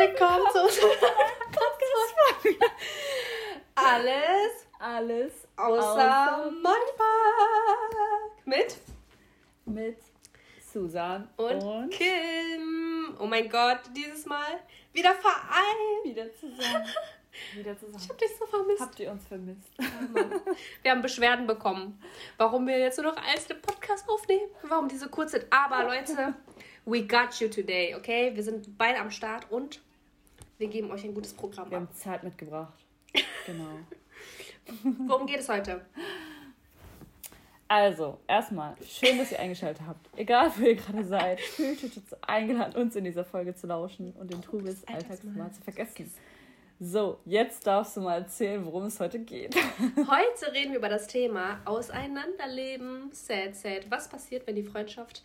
willkommen zu unserem Podcast. Alles, Alles außer, außer Mindfuck. Mit mit Susan und, und, Kim. Oh mein Gott, dieses Mal wieder vereint. wieder zusammen. Wieder zusammen. Ich hab dich so vermisst. Habt ihr uns vermisst? Wir haben Beschwerden bekommen, warum wir jetzt nur noch einzelne Podcasts aufnehmen, warum die so kurz sind. Aber Leute, we got you today, okay? Wir sind beide am Start und wir geben euch ein gutes Programm Wir ab. haben Zeit mitgebracht. Genau. Worum geht es heute? Also, erstmal, schön, dass ihr eingeschaltet habt. Egal, wo ihr gerade seid, fühlt euch jetzt eingeladen, uns in dieser Folge zu lauschen und den Trubel des Alltags mal zu vergessen. So, jetzt darfst du mal erzählen, worum es heute geht. Heute reden wir über das Thema Auseinanderleben, sad, sad. Was passiert, wenn die Freundschaft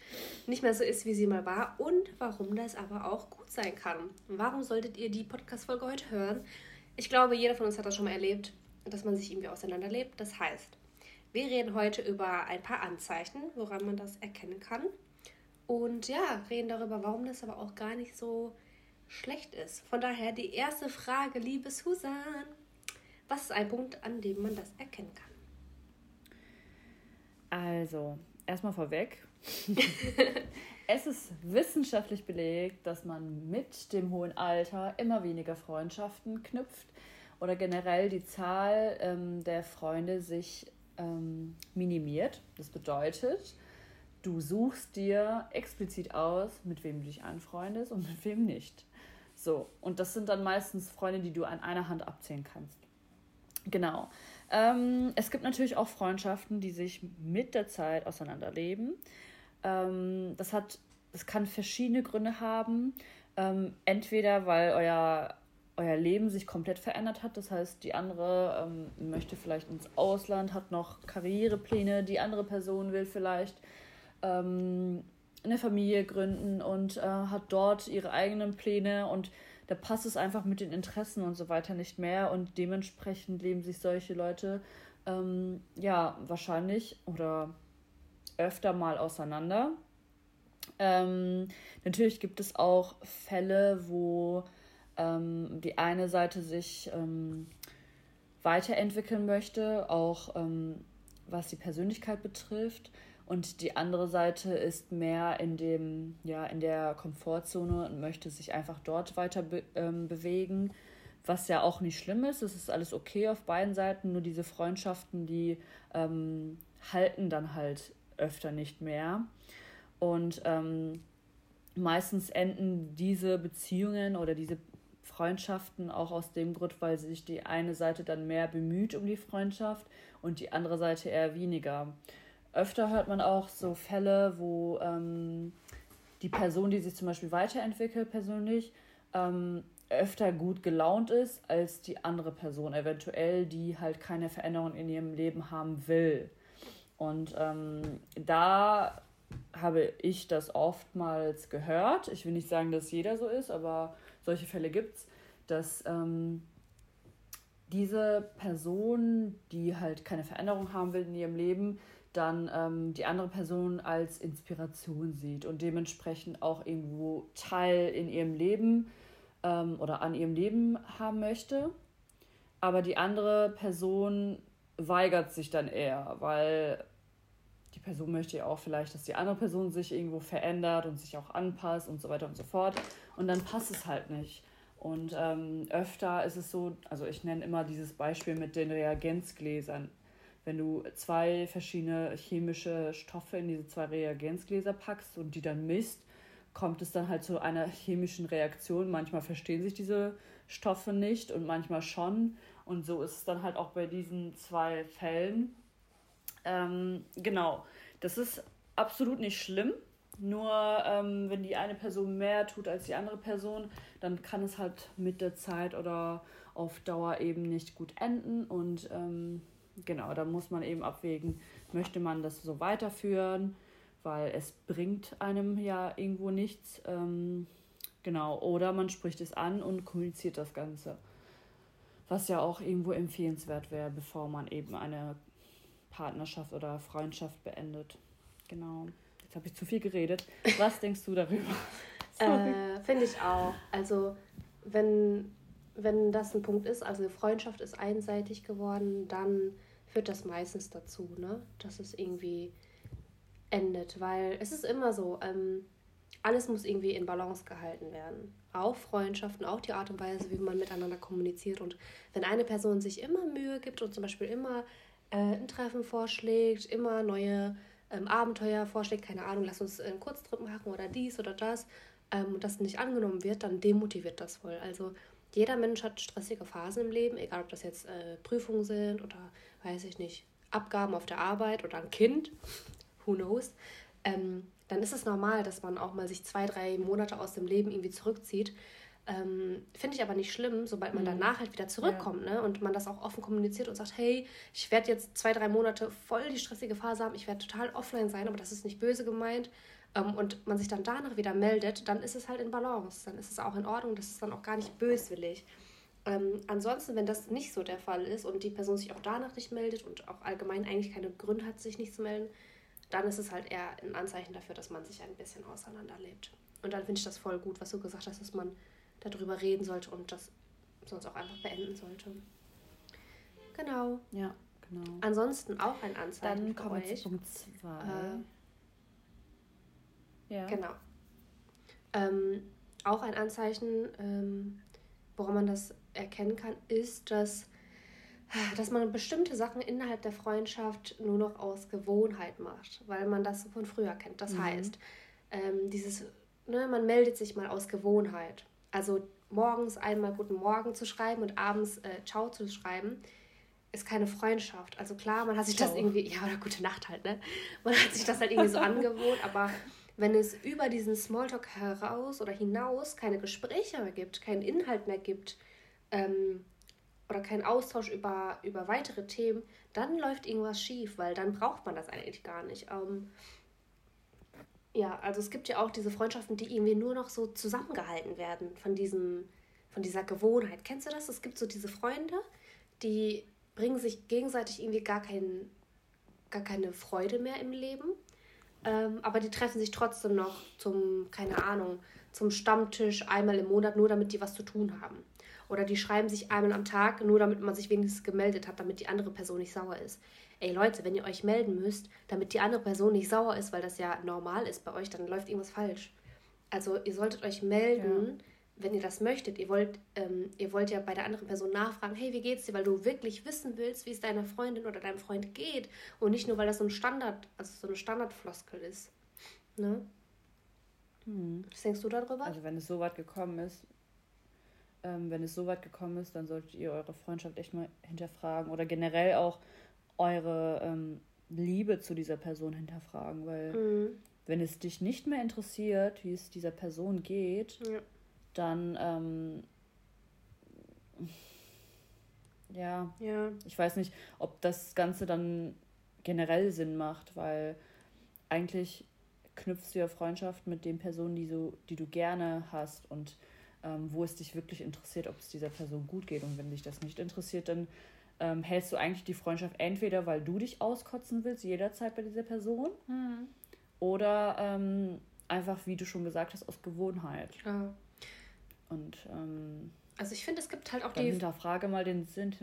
nicht mehr so ist, wie sie mal war und warum das aber auch gut sein kann. Warum solltet ihr die Podcast-Folge heute hören? Ich glaube, jeder von uns hat das schon mal erlebt, dass man sich irgendwie auseinanderlebt. Das heißt, wir reden heute über ein paar Anzeichen, woran man das erkennen kann. Und ja, reden darüber, warum das aber auch gar nicht so schlecht ist. Von daher die erste Frage, liebe Susan. Was ist ein Punkt, an dem man das erkennen kann? Also, erstmal vorweg. es ist wissenschaftlich belegt, dass man mit dem hohen Alter immer weniger Freundschaften knüpft oder generell die Zahl ähm, der Freunde sich ähm, minimiert. Das bedeutet, du suchst dir explizit aus, mit wem du dich anfreundest und mit wem nicht. So, und das sind dann meistens Freunde, die du an einer Hand abzählen kannst. Genau. Ähm, es gibt natürlich auch Freundschaften, die sich mit der Zeit auseinanderleben. Ähm, das hat, das kann verschiedene Gründe haben. Ähm, entweder weil euer, euer Leben sich komplett verändert hat. Das heißt, die andere ähm, möchte vielleicht ins Ausland, hat noch Karrierepläne. Die andere Person will vielleicht ähm, eine Familie gründen und äh, hat dort ihre eigenen Pläne und da passt es einfach mit den Interessen und so weiter nicht mehr und dementsprechend leben sich solche Leute ähm, ja wahrscheinlich oder öfter mal auseinander. Ähm, natürlich gibt es auch Fälle, wo ähm, die eine Seite sich ähm, weiterentwickeln möchte, auch ähm, was die Persönlichkeit betrifft. Und die andere Seite ist mehr in dem, ja, in der Komfortzone und möchte sich einfach dort weiter be ähm, bewegen. Was ja auch nicht schlimm ist. Es ist alles okay auf beiden Seiten. Nur diese Freundschaften, die ähm, halten dann halt öfter nicht mehr. Und ähm, meistens enden diese Beziehungen oder diese Freundschaften auch aus dem Grund, weil sich die eine Seite dann mehr bemüht um die Freundschaft und die andere Seite eher weniger öfter hört man auch so Fälle, wo ähm, die Person, die sich zum Beispiel weiterentwickelt persönlich, ähm, öfter gut gelaunt ist als die andere Person, eventuell, die halt keine Veränderung in ihrem Leben haben will. Und ähm, da habe ich das oftmals gehört. Ich will nicht sagen, dass jeder so ist, aber solche Fälle gibt es, dass ähm, diese Person, die halt keine Veränderung haben will in ihrem Leben, dann ähm, die andere Person als Inspiration sieht und dementsprechend auch irgendwo Teil in ihrem Leben ähm, oder an ihrem Leben haben möchte. Aber die andere Person weigert sich dann eher, weil die Person möchte ja auch vielleicht, dass die andere Person sich irgendwo verändert und sich auch anpasst und so weiter und so fort. Und dann passt es halt nicht. Und ähm, öfter ist es so, also ich nenne immer dieses Beispiel mit den Reagenzgläsern wenn du zwei verschiedene chemische Stoffe in diese zwei Reagenzgläser packst und die dann misst, kommt es dann halt zu einer chemischen Reaktion. Manchmal verstehen sich diese Stoffe nicht und manchmal schon. Und so ist es dann halt auch bei diesen zwei Fällen. Ähm, genau, das ist absolut nicht schlimm. Nur ähm, wenn die eine Person mehr tut als die andere Person, dann kann es halt mit der Zeit oder auf Dauer eben nicht gut enden. Und ähm, genau, da muss man eben abwägen, möchte man das so weiterführen, weil es bringt einem ja irgendwo nichts. Ähm, genau, oder man spricht es an und kommuniziert das Ganze. Was ja auch irgendwo empfehlenswert wäre, bevor man eben eine Partnerschaft oder Freundschaft beendet. Genau. Jetzt habe ich zu viel geredet. Was denkst du darüber? Äh, Finde ich auch. Also wenn, wenn das ein Punkt ist, also Freundschaft ist einseitig geworden, dann führt das meistens dazu, ne? dass es irgendwie endet. Weil es ist immer so, ähm, alles muss irgendwie in Balance gehalten werden. Auch Freundschaften, auch die Art und Weise, wie man miteinander kommuniziert. Und wenn eine Person sich immer Mühe gibt und zum Beispiel immer äh, ein Treffen vorschlägt, immer neue ähm, Abenteuer vorschlägt, keine Ahnung, lass uns einen Kurztrip machen oder dies oder das, ähm, und das nicht angenommen wird, dann demotiviert das voll. Also jeder Mensch hat stressige Phasen im Leben, egal ob das jetzt äh, Prüfungen sind oder, weiß ich nicht, Abgaben auf der Arbeit oder ein Kind, who knows. Ähm, dann ist es normal, dass man auch mal sich zwei, drei Monate aus dem Leben irgendwie zurückzieht. Ähm, Finde ich aber nicht schlimm, sobald man mhm. danach halt wieder zurückkommt ja. ne? und man das auch offen kommuniziert und sagt, hey, ich werde jetzt zwei, drei Monate voll die stressige Phase haben, ich werde total offline sein, aber das ist nicht böse gemeint und man sich dann danach wieder meldet, dann ist es halt in Balance, dann ist es auch in Ordnung, das ist dann auch gar nicht böswillig. Ähm, ansonsten, wenn das nicht so der Fall ist und die Person sich auch danach nicht meldet und auch allgemein eigentlich keine Gründe hat, sich nicht zu melden, dann ist es halt eher ein Anzeichen dafür, dass man sich ein bisschen auseinanderlebt. Und dann finde ich das voll gut, was du gesagt hast, dass man darüber reden sollte und das sonst auch einfach beenden sollte. Genau. Ja, genau. Ansonsten auch ein Anzeichen. Dann kommen wir zu Punkt 2. Äh, ja. Genau. Ähm, auch ein Anzeichen, ähm, woran man das erkennen kann, ist, dass dass man bestimmte Sachen innerhalb der Freundschaft nur noch aus Gewohnheit macht, weil man das von früher kennt. Das mhm. heißt, ähm, dieses, ne, man meldet sich mal aus Gewohnheit. Also morgens einmal Guten Morgen zu schreiben und abends äh, Ciao zu schreiben, ist keine Freundschaft. Also klar, man hat sich Ciao. das irgendwie, ja, oder gute Nacht halt, ne? Man hat sich das halt irgendwie so angewohnt, aber wenn es über diesen Smalltalk heraus oder hinaus keine Gespräche mehr gibt, keinen Inhalt mehr gibt, ähm, oder kein Austausch über, über weitere Themen, dann läuft irgendwas schief, weil dann braucht man das eigentlich gar nicht. Ähm, ja, also es gibt ja auch diese Freundschaften, die irgendwie nur noch so zusammengehalten werden von diesem, von dieser Gewohnheit. Kennst du das? Es gibt so diese Freunde, die bringen sich gegenseitig irgendwie gar, kein, gar keine Freude mehr im Leben. Ähm, aber die treffen sich trotzdem noch zum, keine Ahnung, zum Stammtisch einmal im Monat, nur damit die was zu tun haben. Oder die schreiben sich einmal am Tag, nur damit man sich wenigstens gemeldet hat, damit die andere Person nicht sauer ist. Ey Leute, wenn ihr euch melden müsst, damit die andere Person nicht sauer ist, weil das ja normal ist bei euch, dann läuft irgendwas falsch. Also ihr solltet euch melden, ja. Wenn ihr das möchtet. Ihr wollt, ähm, ihr wollt ja bei der anderen Person nachfragen, hey, wie geht's dir? Weil du wirklich wissen willst, wie es deiner Freundin oder deinem Freund geht. Und nicht nur, weil das so ein Standard, also so eine Standardfloskel ist. Ne? Hm. Was denkst du darüber? Also wenn es so weit gekommen ist, ähm, wenn es so weit gekommen ist, dann solltet ihr eure Freundschaft echt mal hinterfragen oder generell auch eure ähm, Liebe zu dieser Person hinterfragen, weil mhm. wenn es dich nicht mehr interessiert, wie es dieser Person geht, ja. Dann ähm, ja, ja, ich weiß nicht, ob das Ganze dann generell Sinn macht, weil eigentlich knüpfst du ja Freundschaft mit den Personen, die, so, die du gerne hast und ähm, wo es dich wirklich interessiert, ob es dieser Person gut geht. Und wenn dich das nicht interessiert, dann ähm, hältst du eigentlich die Freundschaft entweder, weil du dich auskotzen willst, jederzeit bei dieser Person, mhm. oder ähm, einfach, wie du schon gesagt hast, aus Gewohnheit. Ja. Und ähm, also ich finde, es gibt halt auch die. Hinterfrage mal den Sinn.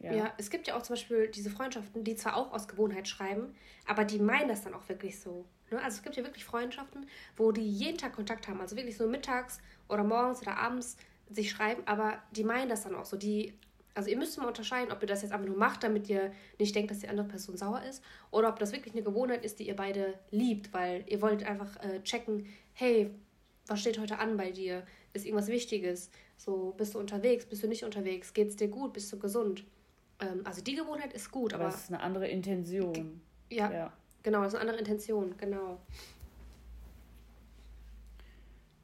Ja. ja, es gibt ja auch zum Beispiel diese Freundschaften, die zwar auch aus Gewohnheit schreiben, aber die meinen das dann auch wirklich so. Ne? Also es gibt ja wirklich Freundschaften, wo die jeden Tag Kontakt haben, also wirklich so mittags oder morgens oder abends sich schreiben, aber die meinen das dann auch so. Die, also ihr müsst mal unterscheiden, ob ihr das jetzt einfach nur macht, damit ihr nicht denkt, dass die andere Person sauer ist, oder ob das wirklich eine Gewohnheit ist, die ihr beide liebt, weil ihr wollt einfach äh, checken, hey, was steht heute an bei dir? Ist irgendwas Wichtiges? So, bist du unterwegs, bist du nicht unterwegs? Geht es dir gut? Bist du gesund? Ähm, also die Gewohnheit ist gut, aber. aber es ist eine andere Intention. Ja, ja, genau, das ist eine andere Intention, genau.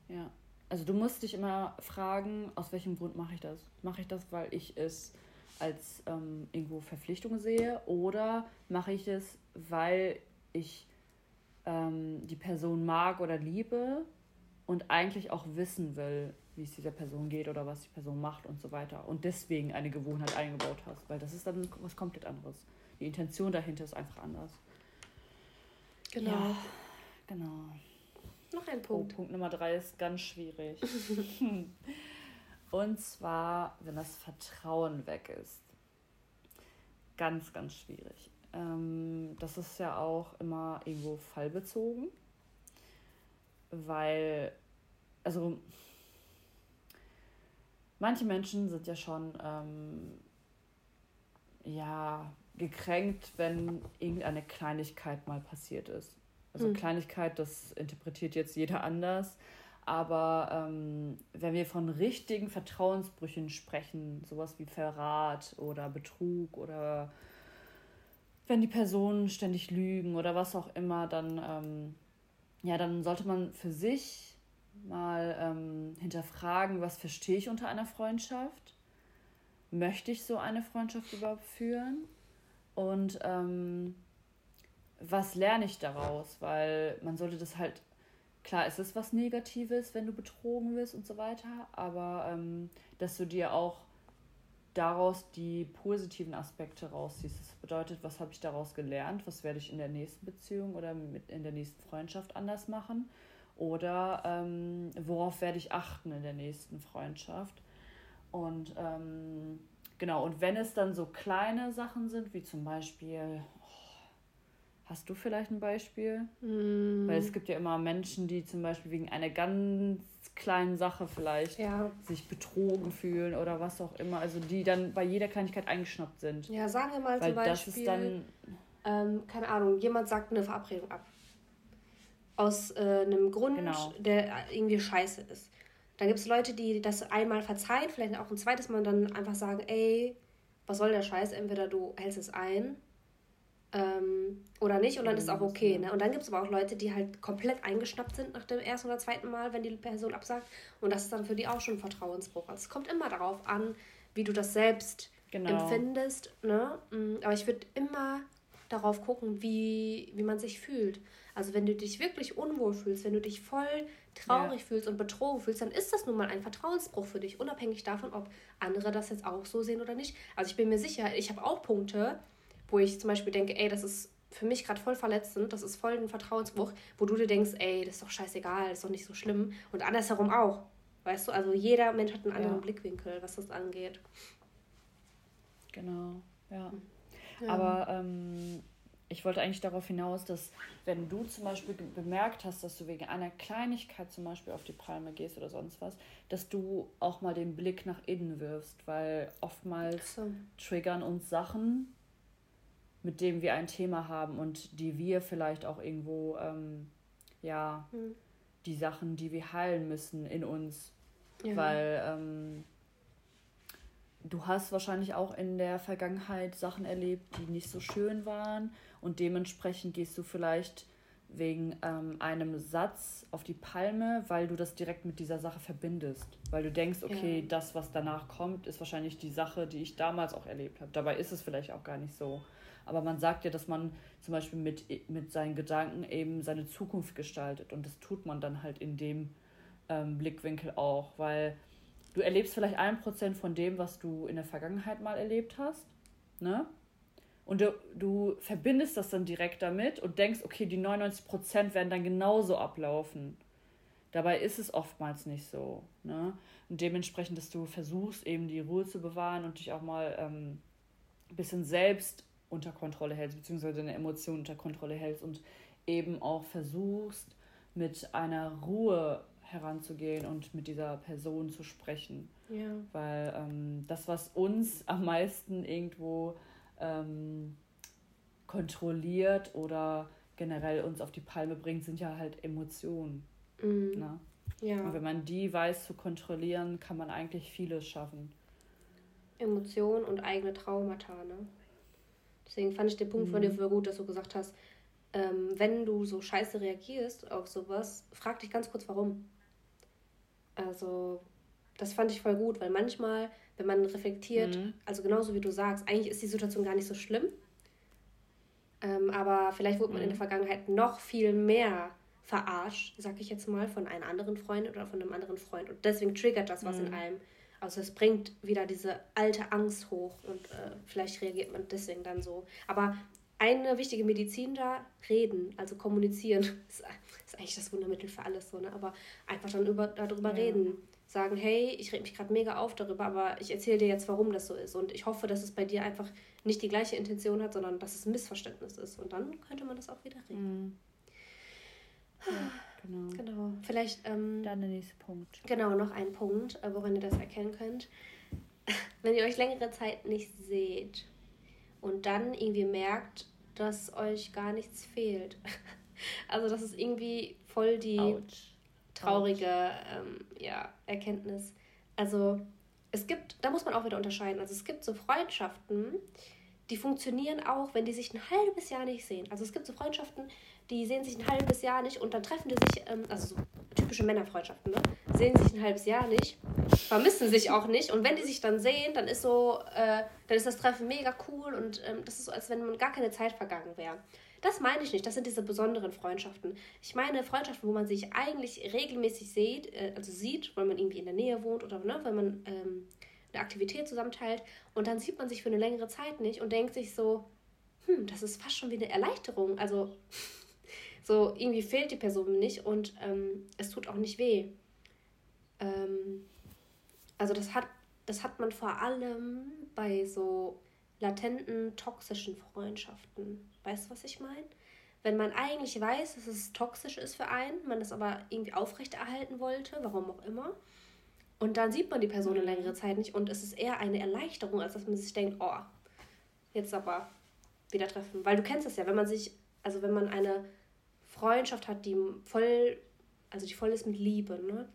Ja. Also du musst dich immer fragen, aus welchem Grund mache ich das? Mache ich das, weil ich es als ähm, irgendwo Verpflichtung sehe oder mache ich es, weil ich ähm, die Person mag oder liebe und eigentlich auch wissen will, wie es dieser Person geht oder was die Person macht und so weiter und deswegen eine Gewohnheit eingebaut hast, weil das ist dann was komplett anderes. Die Intention dahinter ist einfach anders. Genau. Ja, genau. Noch ein Punkt. Oh, Punkt Nummer drei ist ganz schwierig. Und zwar, wenn das Vertrauen weg ist. Ganz, ganz schwierig. Ähm, das ist ja auch immer irgendwo fallbezogen, weil, also, manche Menschen sind ja schon, ähm, ja, gekränkt, wenn irgendeine Kleinigkeit mal passiert ist. Also mhm. Kleinigkeit, das interpretiert jetzt jeder anders. Aber ähm, wenn wir von richtigen Vertrauensbrüchen sprechen, sowas wie Verrat oder Betrug oder wenn die Personen ständig lügen oder was auch immer, dann, ähm, ja, dann sollte man für sich mal ähm, hinterfragen, was verstehe ich unter einer Freundschaft? Möchte ich so eine Freundschaft überhaupt führen? Und ähm, was lerne ich daraus? Weil man sollte das halt, klar, es ist was Negatives, wenn du betrogen wirst und so weiter, aber ähm, dass du dir auch daraus die positiven Aspekte rausziehst. Das bedeutet, was habe ich daraus gelernt? Was werde ich in der nächsten Beziehung oder mit in der nächsten Freundschaft anders machen? Oder ähm, worauf werde ich achten in der nächsten Freundschaft? Und ähm, genau, und wenn es dann so kleine Sachen sind, wie zum Beispiel, Hast du vielleicht ein Beispiel? Mm. Weil es gibt ja immer Menschen, die zum Beispiel wegen einer ganz kleinen Sache vielleicht ja. sich betrogen fühlen oder was auch immer. Also die dann bei jeder Kleinigkeit eingeschnappt sind. Ja, sagen wir mal Weil zum Beispiel, das ist dann, ähm, keine Ahnung, jemand sagt eine Verabredung ab. Aus äh, einem Grund, genau. der irgendwie scheiße ist. Dann gibt es Leute, die das einmal verzeihen, vielleicht auch ein zweites Mal und dann einfach sagen, ey, was soll der Scheiß? Entweder du hältst es ein ähm, oder nicht und dann ist auch okay. Ne? Und dann gibt es aber auch Leute, die halt komplett eingeschnappt sind nach dem ersten oder zweiten Mal, wenn die Person absagt. Und das ist dann für die auch schon ein Vertrauensbruch. Also es kommt immer darauf an, wie du das selbst genau. empfindest. Ne? Mm, aber ich würde immer darauf gucken, wie, wie man sich fühlt. Also wenn du dich wirklich unwohl fühlst, wenn du dich voll traurig ja. fühlst und betrogen fühlst, dann ist das nun mal ein Vertrauensbruch für dich, unabhängig davon, ob andere das jetzt auch so sehen oder nicht. Also ich bin mir sicher, ich habe auch Punkte, wo ich zum Beispiel denke, ey, das ist für mich gerade voll verletzend, das ist voll ein Vertrauensbruch, wo du dir denkst, ey, das ist doch scheißegal, das ist doch nicht so schlimm. Und andersherum auch. Weißt du, also jeder Mensch hat einen anderen ja. Blickwinkel, was das angeht. Genau, ja. ja. Aber ähm, ich wollte eigentlich darauf hinaus, dass wenn du zum Beispiel bemerkt hast, dass du wegen einer Kleinigkeit zum Beispiel auf die Palme gehst oder sonst was, dass du auch mal den Blick nach innen wirfst, weil oftmals so. triggern uns Sachen, mit dem wir ein Thema haben und die wir vielleicht auch irgendwo, ähm, ja, hm. die Sachen, die wir heilen müssen in uns. Ja. Weil ähm, du hast wahrscheinlich auch in der Vergangenheit Sachen erlebt, die nicht so schön waren und dementsprechend gehst du vielleicht wegen ähm, einem Satz auf die Palme, weil du das direkt mit dieser Sache verbindest. Weil du denkst, okay, ja. das, was danach kommt, ist wahrscheinlich die Sache, die ich damals auch erlebt habe. Dabei ist es vielleicht auch gar nicht so. Aber man sagt ja, dass man zum Beispiel mit, mit seinen Gedanken eben seine Zukunft gestaltet. Und das tut man dann halt in dem ähm, Blickwinkel auch, weil du erlebst vielleicht ein Prozent von dem, was du in der Vergangenheit mal erlebt hast. Ne? Und du, du verbindest das dann direkt damit und denkst, okay, die 99 Prozent werden dann genauso ablaufen. Dabei ist es oftmals nicht so. Ne? Und dementsprechend, dass du versuchst, eben die Ruhe zu bewahren und dich auch mal ähm, ein bisschen selbst unter Kontrolle hältst, beziehungsweise deine Emotionen unter Kontrolle hältst und eben auch versuchst, mit einer Ruhe heranzugehen und mit dieser Person zu sprechen. Ja. Weil ähm, das, was uns am meisten irgendwo ähm, kontrolliert oder generell uns auf die Palme bringt, sind ja halt Emotionen. Mhm. Ne? Ja. Und wenn man die weiß zu kontrollieren, kann man eigentlich vieles schaffen. Emotionen und eigene Traumata, ne? Deswegen fand ich den Punkt mhm. von dir mhm. gut, dass du gesagt hast, ähm, wenn du so scheiße reagierst auf sowas, frag dich ganz kurz, warum. Also, das fand ich voll gut, weil manchmal, wenn man reflektiert, mhm. also genauso wie du sagst, eigentlich ist die Situation gar nicht so schlimm. Ähm, aber vielleicht wurde man mhm. in der mhm. Vergangenheit noch viel mehr verarscht, sag ich jetzt mal, von einem anderen Freund oder von einem anderen Freund. Und deswegen triggert das was in mhm. einem. Also es bringt wieder diese alte Angst hoch und äh, vielleicht reagiert man deswegen dann so. Aber eine wichtige Medizin da, reden, also kommunizieren, ist, ist eigentlich das Wundermittel für alles so, ne? Aber einfach dann über, darüber ja. reden, sagen, hey, ich reg mich gerade mega auf darüber, aber ich erzähle dir jetzt, warum das so ist. Und ich hoffe, dass es bei dir einfach nicht die gleiche Intention hat, sondern dass es ein Missverständnis ist. Und dann könnte man das auch wieder regeln. Mhm. Ja, genau. Genau. Vielleicht. Ähm, dann der nächste Punkt. Genau, noch ein Punkt, äh, woran ihr das erkennen könnt. Wenn ihr euch längere Zeit nicht seht und dann irgendwie merkt, dass euch gar nichts fehlt. Also, das ist irgendwie voll die Ouch. traurige ähm, ja, Erkenntnis. Also, es gibt, da muss man auch wieder unterscheiden. Also, es gibt so Freundschaften, die funktionieren auch, wenn die sich ein halbes Jahr nicht sehen. Also, es gibt so Freundschaften, die sehen sich ein halbes Jahr nicht und dann treffen die sich, ähm, also so typische Männerfreundschaften, ne? Sehen sich ein halbes Jahr nicht, vermissen sich auch nicht und wenn die sich dann sehen, dann ist so, äh, dann ist das Treffen mega cool und ähm, das ist so, als wenn man gar keine Zeit vergangen wäre. Das meine ich nicht, das sind diese besonderen Freundschaften. Ich meine Freundschaften, wo man sich eigentlich regelmäßig sieht, äh, also sieht, weil man irgendwie in der Nähe wohnt oder ne, weil man ähm, eine Aktivität zusammenteilt und dann sieht man sich für eine längere Zeit nicht und denkt sich so, hm, das ist fast schon wie eine Erleichterung. Also so, irgendwie fehlt die Person nicht und ähm, es tut auch nicht weh. Ähm, also das hat, das hat man vor allem bei so latenten, toxischen Freundschaften. Weißt du, was ich meine? Wenn man eigentlich weiß, dass es toxisch ist für einen, man das aber irgendwie aufrechterhalten wollte, warum auch immer, und dann sieht man die Person eine längere Zeit nicht und es ist eher eine Erleichterung, als dass man sich denkt, oh, jetzt aber wieder treffen. Weil du kennst es ja, wenn man sich, also wenn man eine Freundschaft hat, die voll, also die voll ist mit Liebe, ne?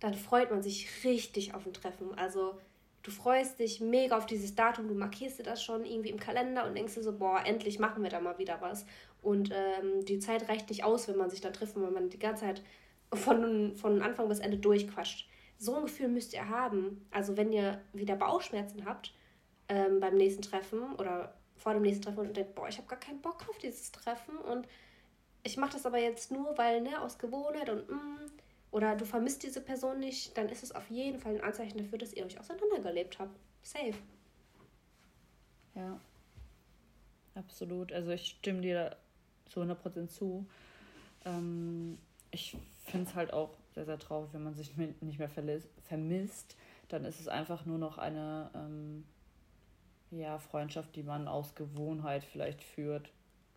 Dann freut man sich richtig auf ein Treffen. Also du freust dich mega auf dieses Datum, du markierst dir das schon irgendwie im Kalender und denkst dir so, boah, endlich machen wir da mal wieder was. Und ähm, die Zeit reicht nicht aus, wenn man sich dann trifft, weil man die ganze Zeit von, von Anfang bis Ende durchquatscht. So ein Gefühl müsst ihr haben. Also wenn ihr wieder Bauchschmerzen habt ähm, beim nächsten Treffen oder vor dem nächsten Treffen und denkt, boah, ich habe gar keinen Bock auf dieses Treffen und ich mache das aber jetzt nur, weil, ne, aus Gewohnheit und mm, oder du vermisst diese Person nicht, dann ist es auf jeden Fall ein Anzeichen dafür, dass ihr euch auseinandergelebt habt. Safe. Ja, absolut. Also ich stimme dir zu 100% zu. Ähm, ich finde es halt auch sehr, sehr traurig, wenn man sich nicht mehr vermisst. Dann ist es einfach nur noch eine ähm, ja, Freundschaft, die man aus Gewohnheit vielleicht führt.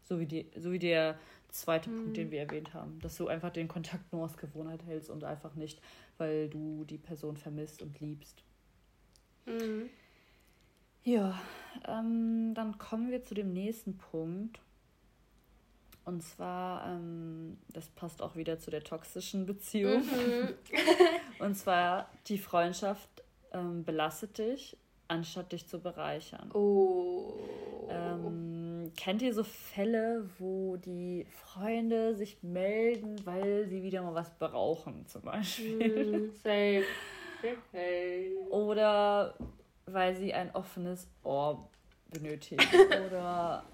So wie, die, so wie der zweite mhm. Punkt, den wir erwähnt haben. Dass du einfach den Kontakt nur aus Gewohnheit hältst und einfach nicht, weil du die Person vermisst und liebst. Mhm. Ja, ähm, dann kommen wir zu dem nächsten Punkt. Und zwar, ähm, das passt auch wieder zu der toxischen Beziehung. Mhm. und zwar, die Freundschaft ähm, belastet dich, anstatt dich zu bereichern. Oh. Ähm, kennt ihr so Fälle, wo die Freunde sich melden, weil sie wieder mal was brauchen, zum Beispiel? Mm, safe. Oder weil sie ein offenes Ohr benötigen. oder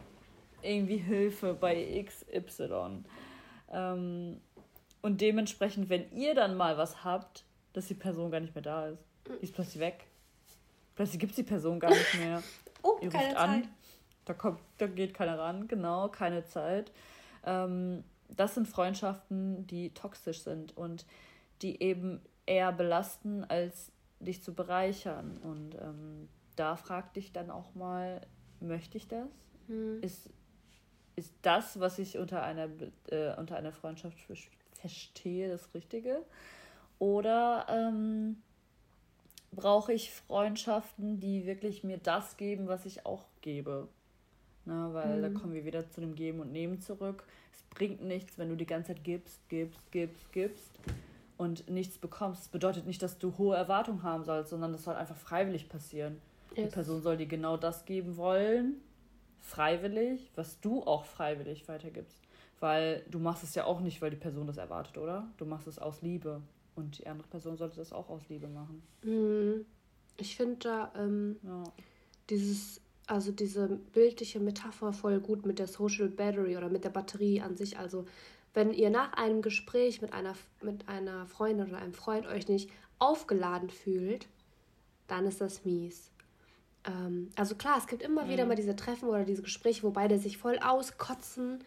irgendwie Hilfe bei XY. Ähm, und dementsprechend, wenn ihr dann mal was habt, dass die Person gar nicht mehr da ist. Die ist plötzlich weg. Plötzlich gibt es die Person gar nicht mehr. oh, ihr ruft an. Zeit. Da, kommt, da geht keiner ran, genau, keine Zeit. Ähm, das sind Freundschaften, die toxisch sind und die eben eher belasten, als dich zu bereichern. Und ähm, da frag dich dann auch mal, möchte ich das? Hm. Ist, ist das, was ich unter einer, äh, unter einer Freundschaft verstehe, das Richtige? Oder ähm, brauche ich Freundschaften, die wirklich mir das geben, was ich auch gebe? Ne, weil mhm. da kommen wir wieder zu dem Geben und Nehmen zurück. Es bringt nichts, wenn du die ganze Zeit gibst, gibst, gibst, gibst und nichts bekommst. Das bedeutet nicht, dass du hohe Erwartungen haben sollst, sondern das soll einfach freiwillig passieren. Yes. Die Person soll dir genau das geben wollen, freiwillig, was du auch freiwillig weitergibst. Weil du machst es ja auch nicht, weil die Person das erwartet, oder? Du machst es aus Liebe. Und die andere Person sollte das auch aus Liebe machen. Mhm. Ich finde da ähm, ja. dieses also diese bildliche Metapher voll gut mit der Social Battery oder mit der Batterie an sich. Also wenn ihr nach einem Gespräch mit einer, mit einer Freundin oder einem Freund euch nicht aufgeladen fühlt, dann ist das mies. Ähm, also klar, es gibt immer mhm. wieder mal diese Treffen oder diese Gespräche, wo beide sich voll auskotzen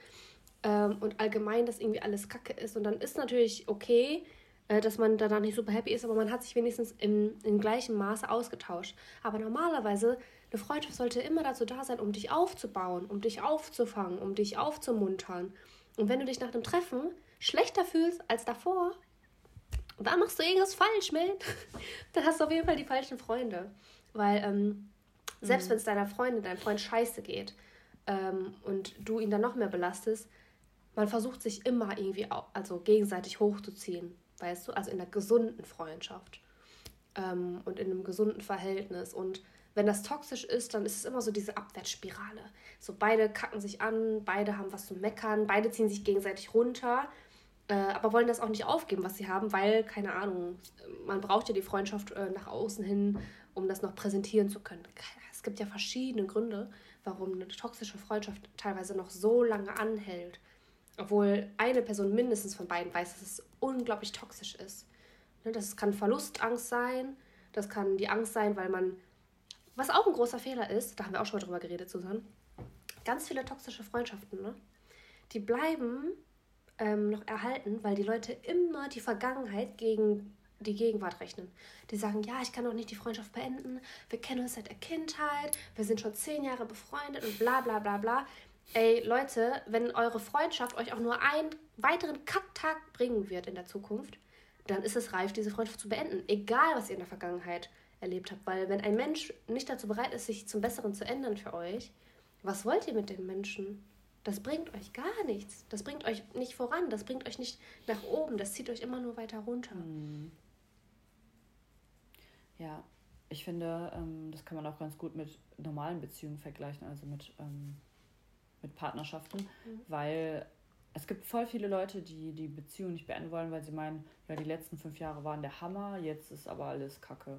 ähm, und allgemein das irgendwie alles kacke ist. Und dann ist natürlich okay, äh, dass man danach nicht super happy ist, aber man hat sich wenigstens im, im gleichen Maße ausgetauscht. Aber normalerweise, eine Freundschaft sollte immer dazu da sein, um dich aufzubauen, um dich aufzufangen, um dich aufzumuntern. Und wenn du dich nach dem Treffen schlechter fühlst als davor, dann machst du irgendwas falsch, man. dann hast du auf jeden Fall die falschen Freunde. Weil ähm, selbst mhm. wenn es deiner Freundin, deinem Freund scheiße geht ähm, und du ihn dann noch mehr belastest, man versucht sich immer irgendwie also gegenseitig hochzuziehen, weißt du? Also in einer gesunden Freundschaft ähm, und in einem gesunden Verhältnis. Und wenn das toxisch ist, dann ist es immer so diese Abwärtsspirale. So beide kacken sich an, beide haben was zu meckern, beide ziehen sich gegenseitig runter, äh, aber wollen das auch nicht aufgeben, was sie haben, weil, keine Ahnung, man braucht ja die Freundschaft äh, nach außen hin, um das noch präsentieren zu können. Es gibt ja verschiedene Gründe, warum eine toxische Freundschaft teilweise noch so lange anhält. Obwohl eine Person mindestens von beiden weiß, dass es unglaublich toxisch ist. Ne, das kann Verlustangst sein, das kann die Angst sein, weil man, was auch ein großer Fehler ist, da haben wir auch schon mal drüber geredet, Susan, ganz viele toxische Freundschaften, ne? die bleiben ähm, noch erhalten, weil die Leute immer die Vergangenheit gegen die Gegenwart rechnen. Die sagen, ja, ich kann doch nicht die Freundschaft beenden, wir kennen uns seit der Kindheit, wir sind schon zehn Jahre befreundet und bla bla bla bla. Ey, Leute, wenn eure Freundschaft euch auch nur einen weiteren Kacktag bringen wird in der Zukunft, dann ist es reif, diese Freundschaft zu beenden. Egal, was ihr in der Vergangenheit erlebt habt. Weil wenn ein Mensch nicht dazu bereit ist, sich zum Besseren zu ändern für euch, was wollt ihr mit dem Menschen? Das bringt euch gar nichts. Das bringt euch nicht voran. Das bringt euch nicht nach oben. Das zieht euch immer nur weiter runter. Hm. Ja, ich finde, ähm, das kann man auch ganz gut mit normalen Beziehungen vergleichen, also mit, ähm, mit Partnerschaften, mhm. weil es gibt voll viele Leute, die die Beziehung nicht beenden wollen, weil sie meinen, ja, die letzten fünf Jahre waren der Hammer, jetzt ist aber alles Kacke.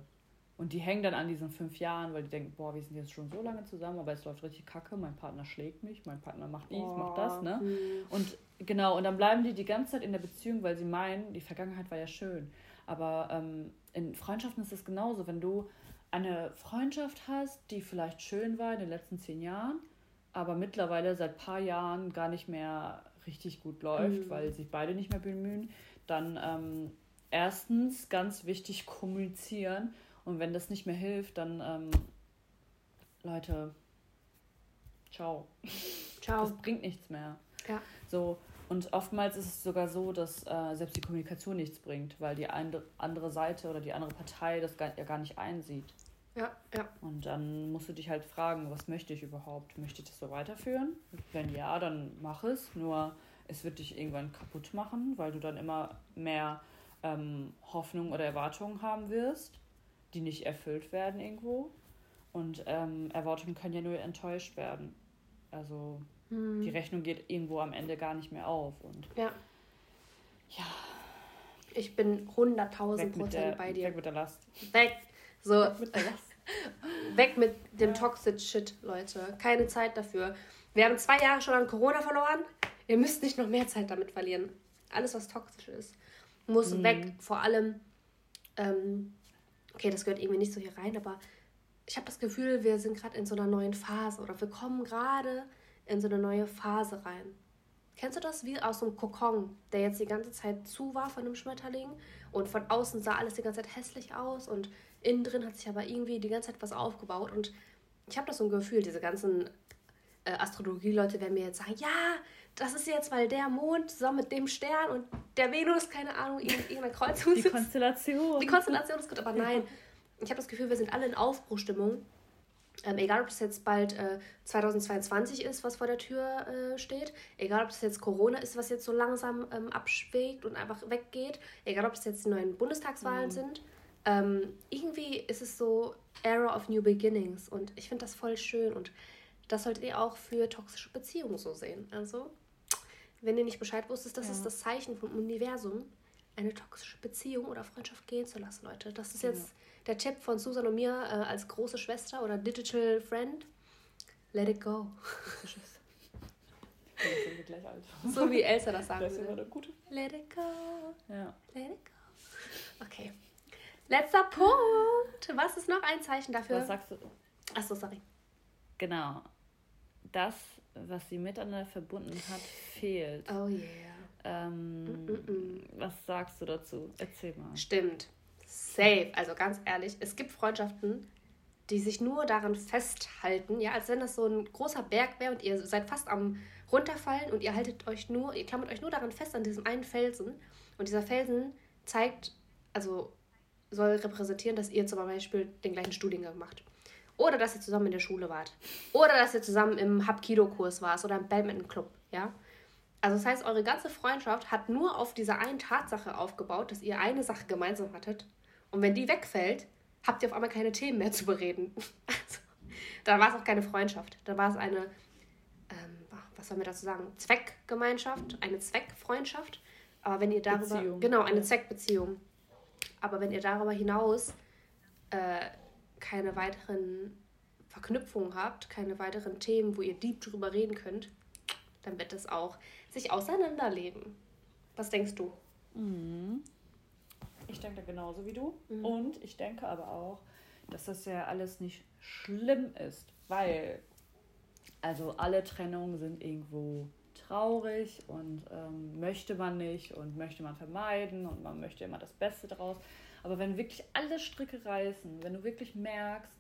Und die hängen dann an diesen fünf Jahren, weil die denken, boah, wir sind jetzt schon so lange zusammen, aber es läuft richtig kacke, mein Partner schlägt mich, mein Partner macht dies, oh. macht das, ne? Mhm. Und genau, und dann bleiben die die ganze Zeit in der Beziehung, weil sie meinen, die Vergangenheit war ja schön. Aber ähm, in Freundschaften ist es genauso, wenn du eine Freundschaft hast, die vielleicht schön war in den letzten zehn Jahren, aber mittlerweile seit ein paar Jahren gar nicht mehr richtig gut läuft, mhm. weil sich beide nicht mehr bemühen, dann ähm, erstens ganz wichtig kommunizieren und wenn das nicht mehr hilft, dann ähm, Leute, ciao. Ciao. Das bringt nichts mehr. Ja. So, und oftmals ist es sogar so, dass äh, selbst die Kommunikation nichts bringt, weil die andere Seite oder die andere Partei das gar, ja gar nicht einsieht. Ja, ja. Und dann musst du dich halt fragen, was möchte ich überhaupt? Möchte ich das so weiterführen? Wenn ja, dann mach es. Nur es wird dich irgendwann kaputt machen, weil du dann immer mehr ähm, Hoffnung oder Erwartungen haben wirst, die nicht erfüllt werden irgendwo. Und ähm, Erwartungen können ja nur enttäuscht werden. Also hm. die Rechnung geht irgendwo am Ende gar nicht mehr auf. Und ja. Ja. Ich bin 100.000 Prozent bei dir. Weg mit der Last. Weg. So. Weg mit der Last. Weg mit dem ja. Toxic Shit, Leute. Keine Zeit dafür. Wir haben zwei Jahre schon an Corona verloren. Ihr müsst nicht noch mehr Zeit damit verlieren. Alles, was toxisch ist, muss mhm. weg. Vor allem, ähm, okay, das gehört irgendwie nicht so hier rein, aber ich habe das Gefühl, wir sind gerade in so einer neuen Phase oder wir kommen gerade in so eine neue Phase rein. Kennst du das wie aus so einem Kokon, der jetzt die ganze Zeit zu war von einem Schmetterling und von außen sah alles die ganze Zeit hässlich aus und innen drin hat sich aber irgendwie die ganze Zeit was aufgebaut und ich habe das so ein Gefühl, diese ganzen äh, Astrologie-Leute werden mir jetzt sagen, ja, das ist jetzt, weil der Mond zusammen mit dem Stern und der Venus, keine Ahnung, irgendeine Kreuzung Die Konstellation. Die Konstellation ist gut, aber nein. Ich habe das Gefühl, wir sind alle in Aufbruchstimmung ähm, egal, ob es jetzt bald äh, 2022 ist, was vor der Tür äh, steht, egal, ob es jetzt Corona ist, was jetzt so langsam ähm, abschwägt und einfach weggeht, egal, ob es jetzt die neuen Bundestagswahlen mhm. sind. Ähm, irgendwie ist es so Era of New Beginnings und ich finde das voll schön und das solltet ihr auch für toxische Beziehungen so sehen. Also, wenn ihr nicht Bescheid wusstet, das ja. ist das Zeichen vom Universum, eine toxische Beziehung oder Freundschaft gehen zu lassen, Leute. Das ist jetzt. Ja der Tipp von Susan und mir äh, als große Schwester oder Digital Friend. Let it go. So wie Elsa das sagen würde. Let it go. Ja. Let it go. Okay. Letzter Punkt. Was ist noch ein Zeichen dafür? Was sagst du? Achso, sorry. Genau. Das, was sie miteinander verbunden hat, fehlt. Oh yeah. Ähm, mm -mm. Was sagst du dazu? Erzähl mal. Stimmt. Safe. Also ganz ehrlich, es gibt Freundschaften, die sich nur daran festhalten, ja, als wenn das so ein großer Berg wäre und ihr seid fast am runterfallen und ihr haltet euch nur, ihr klammert euch nur daran fest an diesem einen Felsen und dieser Felsen zeigt, also soll repräsentieren, dass ihr zum Beispiel den gleichen Studiengang macht. Oder dass ihr zusammen in der Schule wart. Oder dass ihr zusammen im Hapkido-Kurs wart oder im Badminton-Club, ja. Also das heißt, eure ganze Freundschaft hat nur auf dieser einen Tatsache aufgebaut, dass ihr eine Sache gemeinsam hattet. Und wenn die wegfällt, habt ihr auf einmal keine Themen mehr zu bereden. Also, dann war es auch keine Freundschaft. Dann war es eine, ähm, was soll man dazu sagen, Zweckgemeinschaft, eine Zweckfreundschaft. Aber wenn ihr darüber, Beziehung. genau, eine Zweckbeziehung. Aber wenn ihr darüber hinaus äh, keine weiteren Verknüpfungen habt, keine weiteren Themen, wo ihr deep drüber reden könnt, dann wird es auch sich auseinanderleben. Was denkst du? Mhm. Ich denke genauso wie du. Mhm. Und ich denke aber auch, dass das ja alles nicht schlimm ist, weil also alle Trennungen sind irgendwo traurig und ähm, möchte man nicht und möchte man vermeiden und man möchte immer das Beste daraus. Aber wenn wirklich alle Stricke reißen, wenn du wirklich merkst,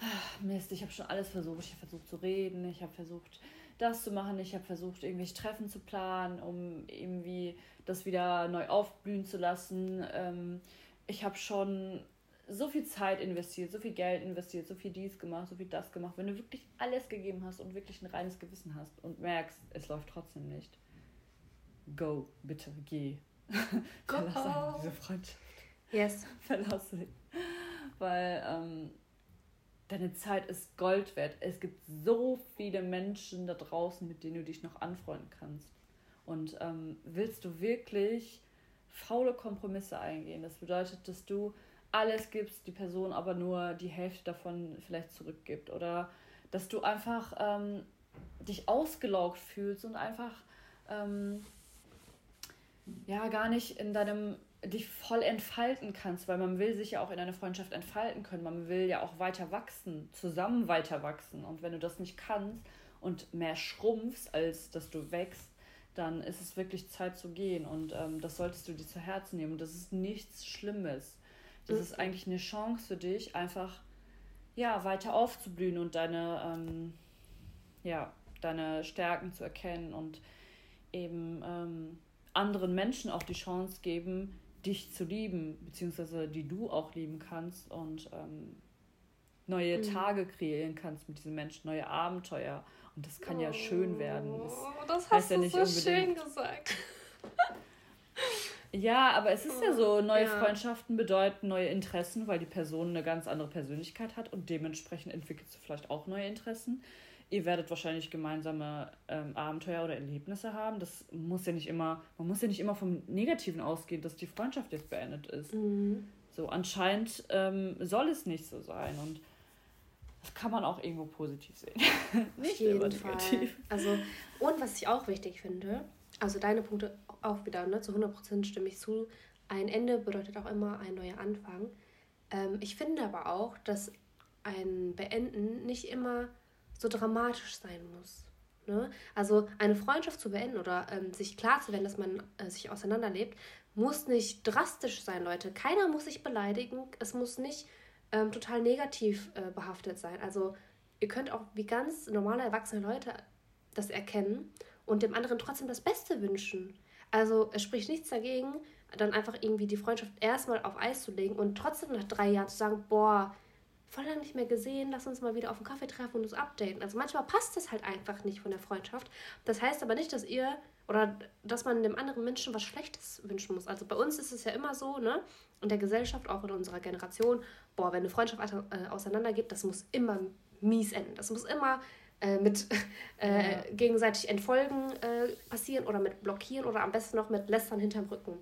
ach, Mist, ich habe schon alles versucht, ich habe versucht zu reden, ich habe versucht das zu machen, ich habe versucht irgendwelche Treffen zu planen, um irgendwie das wieder neu aufblühen zu lassen. Ähm, ich habe schon so viel Zeit investiert, so viel Geld investiert, so viel dies gemacht, so viel das gemacht. Wenn du wirklich alles gegeben hast und wirklich ein reines Gewissen hast und merkst, es läuft trotzdem nicht, go, bitte, geh. Go. Verlass diese Freundschaft. Yes. Verlass sie. Weil ähm, deine Zeit ist Gold wert. Es gibt so viele Menschen da draußen, mit denen du dich noch anfreunden kannst. Und ähm, willst du wirklich faule Kompromisse eingehen? Das bedeutet, dass du alles gibst, die Person aber nur die Hälfte davon vielleicht zurückgibt. Oder dass du einfach ähm, dich ausgelaugt fühlst und einfach ähm, ja gar nicht in deinem dich voll entfalten kannst, weil man will sich ja auch in einer Freundschaft entfalten können. Man will ja auch weiter wachsen, zusammen weiter wachsen. Und wenn du das nicht kannst und mehr schrumpfst, als dass du wächst, dann ist es wirklich Zeit zu gehen. Und ähm, das solltest du dir zu Herzen nehmen. Und das ist nichts Schlimmes. Das mhm. ist eigentlich eine Chance für dich, einfach ja, weiter aufzublühen und deine, ähm, ja, deine Stärken zu erkennen und eben ähm, anderen Menschen auch die Chance geben, dich zu lieben, beziehungsweise die du auch lieben kannst und ähm, neue mhm. Tage kreieren kannst mit diesen Menschen, neue Abenteuer. Und das kann oh, ja schön werden. Das, das hast ja nicht so unbedingt, schön gesagt. Ja, aber es ist ja so, neue ja. Freundschaften bedeuten neue Interessen, weil die Person eine ganz andere Persönlichkeit hat und dementsprechend entwickelst du vielleicht auch neue Interessen. Ihr werdet wahrscheinlich gemeinsame ähm, Abenteuer oder Erlebnisse haben. Das muss ja nicht immer, man muss ja nicht immer vom Negativen ausgehen, dass die Freundschaft jetzt beendet ist. Mhm. So, anscheinend ähm, soll es nicht so sein und das kann man auch irgendwo positiv sehen. nicht jeden Fall. Also, und was ich auch wichtig finde, also deine Punkte auch wieder, ne, zu 100% stimme ich zu. Ein Ende bedeutet auch immer ein neuer Anfang. Ähm, ich finde aber auch, dass ein Beenden nicht immer so dramatisch sein muss. Ne? Also eine Freundschaft zu beenden oder ähm, sich klar zu werden, dass man äh, sich auseinanderlebt, muss nicht drastisch sein, Leute. Keiner muss sich beleidigen. Es muss nicht ähm, total negativ äh, behaftet sein. Also ihr könnt auch wie ganz normale erwachsene Leute das erkennen und dem anderen trotzdem das Beste wünschen. Also es spricht nichts dagegen, dann einfach irgendwie die Freundschaft erstmal auf Eis zu legen und trotzdem nach drei Jahren zu sagen, boah, voll lange nicht mehr gesehen, lass uns mal wieder auf einen Kaffee treffen und uns updaten. Also manchmal passt das halt einfach nicht von der Freundschaft. Das heißt aber nicht, dass ihr oder dass man dem anderen Menschen was Schlechtes wünschen muss. Also bei uns ist es ja immer so, ne? In der Gesellschaft, auch in unserer Generation, boah, wenn eine Freundschaft äh, auseinandergeht, das muss immer mies enden. Das muss immer äh, mit äh, ja. gegenseitig Entfolgen äh, passieren oder mit Blockieren oder am besten noch mit Lästern hinterm Rücken.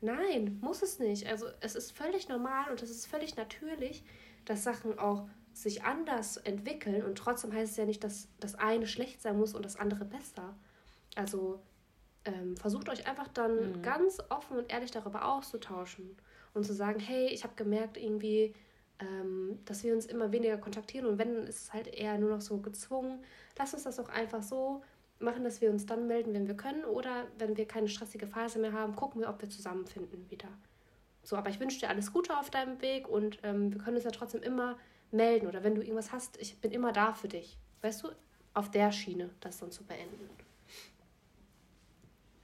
Nein, muss es nicht. Also es ist völlig normal und es ist völlig natürlich, dass Sachen auch sich anders entwickeln und trotzdem heißt es ja nicht, dass das eine schlecht sein muss und das andere besser. Also ähm, versucht euch einfach dann mhm. ganz offen und ehrlich darüber auszutauschen und zu sagen, hey, ich habe gemerkt irgendwie, ähm, dass wir uns immer weniger kontaktieren und wenn, ist es halt eher nur noch so gezwungen. Lass uns das doch einfach so machen, dass wir uns dann melden, wenn wir können oder wenn wir keine stressige Phase mehr haben, gucken wir, ob wir zusammenfinden wieder. So, aber ich wünsche dir alles Gute auf deinem Weg und ähm, wir können uns ja trotzdem immer melden oder wenn du irgendwas hast, ich bin immer da für dich. Weißt du, auf der Schiene das dann zu beenden.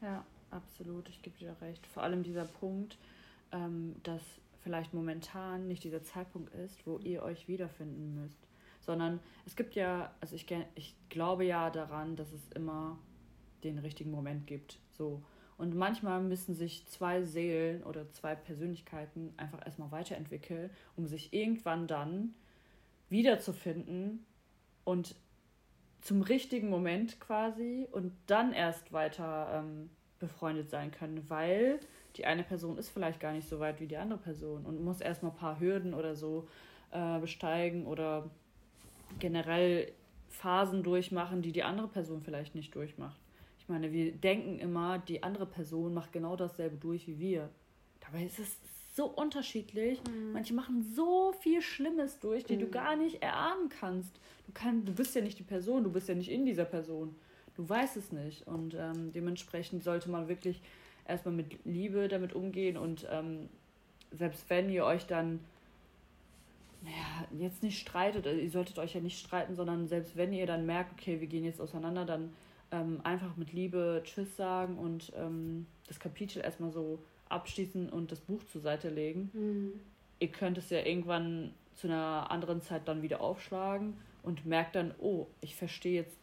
Ja, absolut, ich gebe dir recht. Vor allem dieser Punkt, ähm, dass vielleicht momentan nicht dieser Zeitpunkt ist, wo ihr euch wiederfinden müsst. Sondern es gibt ja, also ich, ich glaube ja daran, dass es immer den richtigen Moment gibt. So. Und manchmal müssen sich zwei Seelen oder zwei Persönlichkeiten einfach erstmal weiterentwickeln, um sich irgendwann dann wiederzufinden und zum richtigen Moment quasi und dann erst weiter ähm, befreundet sein können, weil die eine Person ist vielleicht gar nicht so weit wie die andere Person und muss erstmal ein paar Hürden oder so äh, besteigen oder generell Phasen durchmachen, die die andere Person vielleicht nicht durchmacht. Ich meine, wir denken immer, die andere Person macht genau dasselbe durch wie wir. Dabei ist es so unterschiedlich. Mhm. Manche machen so viel Schlimmes durch, die mhm. du gar nicht erahnen kannst. Du, kann, du bist ja nicht die Person, du bist ja nicht in dieser Person. Du weißt es nicht. Und ähm, dementsprechend sollte man wirklich erstmal mit Liebe damit umgehen und ähm, selbst wenn ihr euch dann naja, jetzt nicht streitet, also ihr solltet euch ja nicht streiten, sondern selbst wenn ihr dann merkt, okay, wir gehen jetzt auseinander, dann ähm, einfach mit Liebe Tschüss sagen und ähm, das Kapitel erstmal so abschließen und das Buch zur Seite legen. Mhm. Ihr könnt es ja irgendwann zu einer anderen Zeit dann wieder aufschlagen und merkt dann, oh, ich verstehe jetzt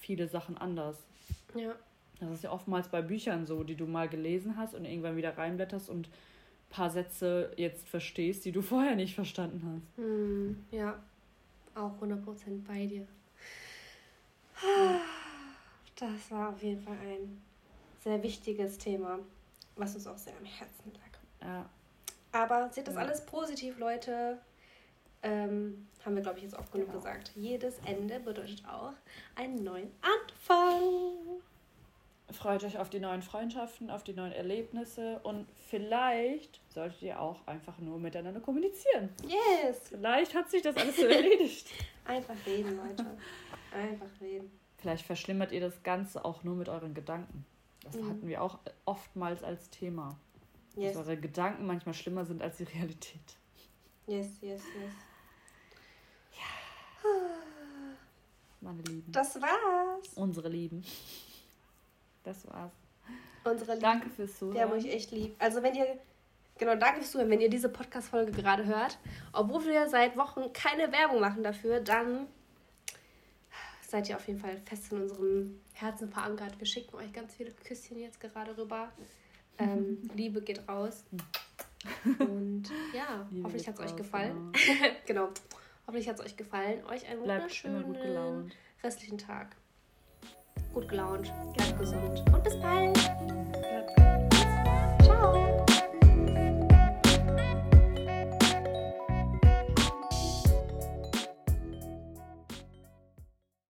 viele Sachen anders. Ja. Das ist ja oftmals bei Büchern so, die du mal gelesen hast und irgendwann wieder reinblätterst und ein paar Sätze jetzt verstehst, die du vorher nicht verstanden hast. Hm, ja, auch 100% bei dir. Das war auf jeden Fall ein sehr wichtiges Thema, was uns auch sehr am Herzen lag. Ja. Aber seht das ja. alles positiv, Leute. Ähm, haben wir, glaube ich, jetzt oft genug genau. gesagt. Jedes Ende bedeutet auch einen neuen Anfang. Freut euch auf die neuen Freundschaften, auf die neuen Erlebnisse und vielleicht solltet ihr auch einfach nur miteinander kommunizieren. Yes! Vielleicht hat sich das alles so erledigt. Einfach reden, Leute. Einfach reden. Vielleicht verschlimmert ihr das Ganze auch nur mit euren Gedanken. Das mhm. hatten wir auch oftmals als Thema. Yes. Dass eure Gedanken manchmal schlimmer sind als die Realität. Yes, yes, yes. Ja. Meine Lieben. Das war's. Unsere Lieben. Das war's. Unsere Lieben. Danke fürs Zuhören. Wir haben euch echt lieb. Also wenn ihr, genau, danke fürs Zuhören. Wenn ihr diese Podcast-Folge gerade hört, obwohl wir seit Wochen keine Werbung machen dafür, dann seid ihr auf jeden Fall fest in unserem Herzen verankert. Wir schicken euch ganz viele Küsschen jetzt gerade rüber. Ähm, Liebe geht raus. Und ja, Liebe hoffentlich hat es euch gefallen. Genau. genau. Hoffentlich hat es euch gefallen. Euch einen Bleibt wunderschönen restlichen Tag gut gelaunt, bleibt gesund und bis bald. Bleibt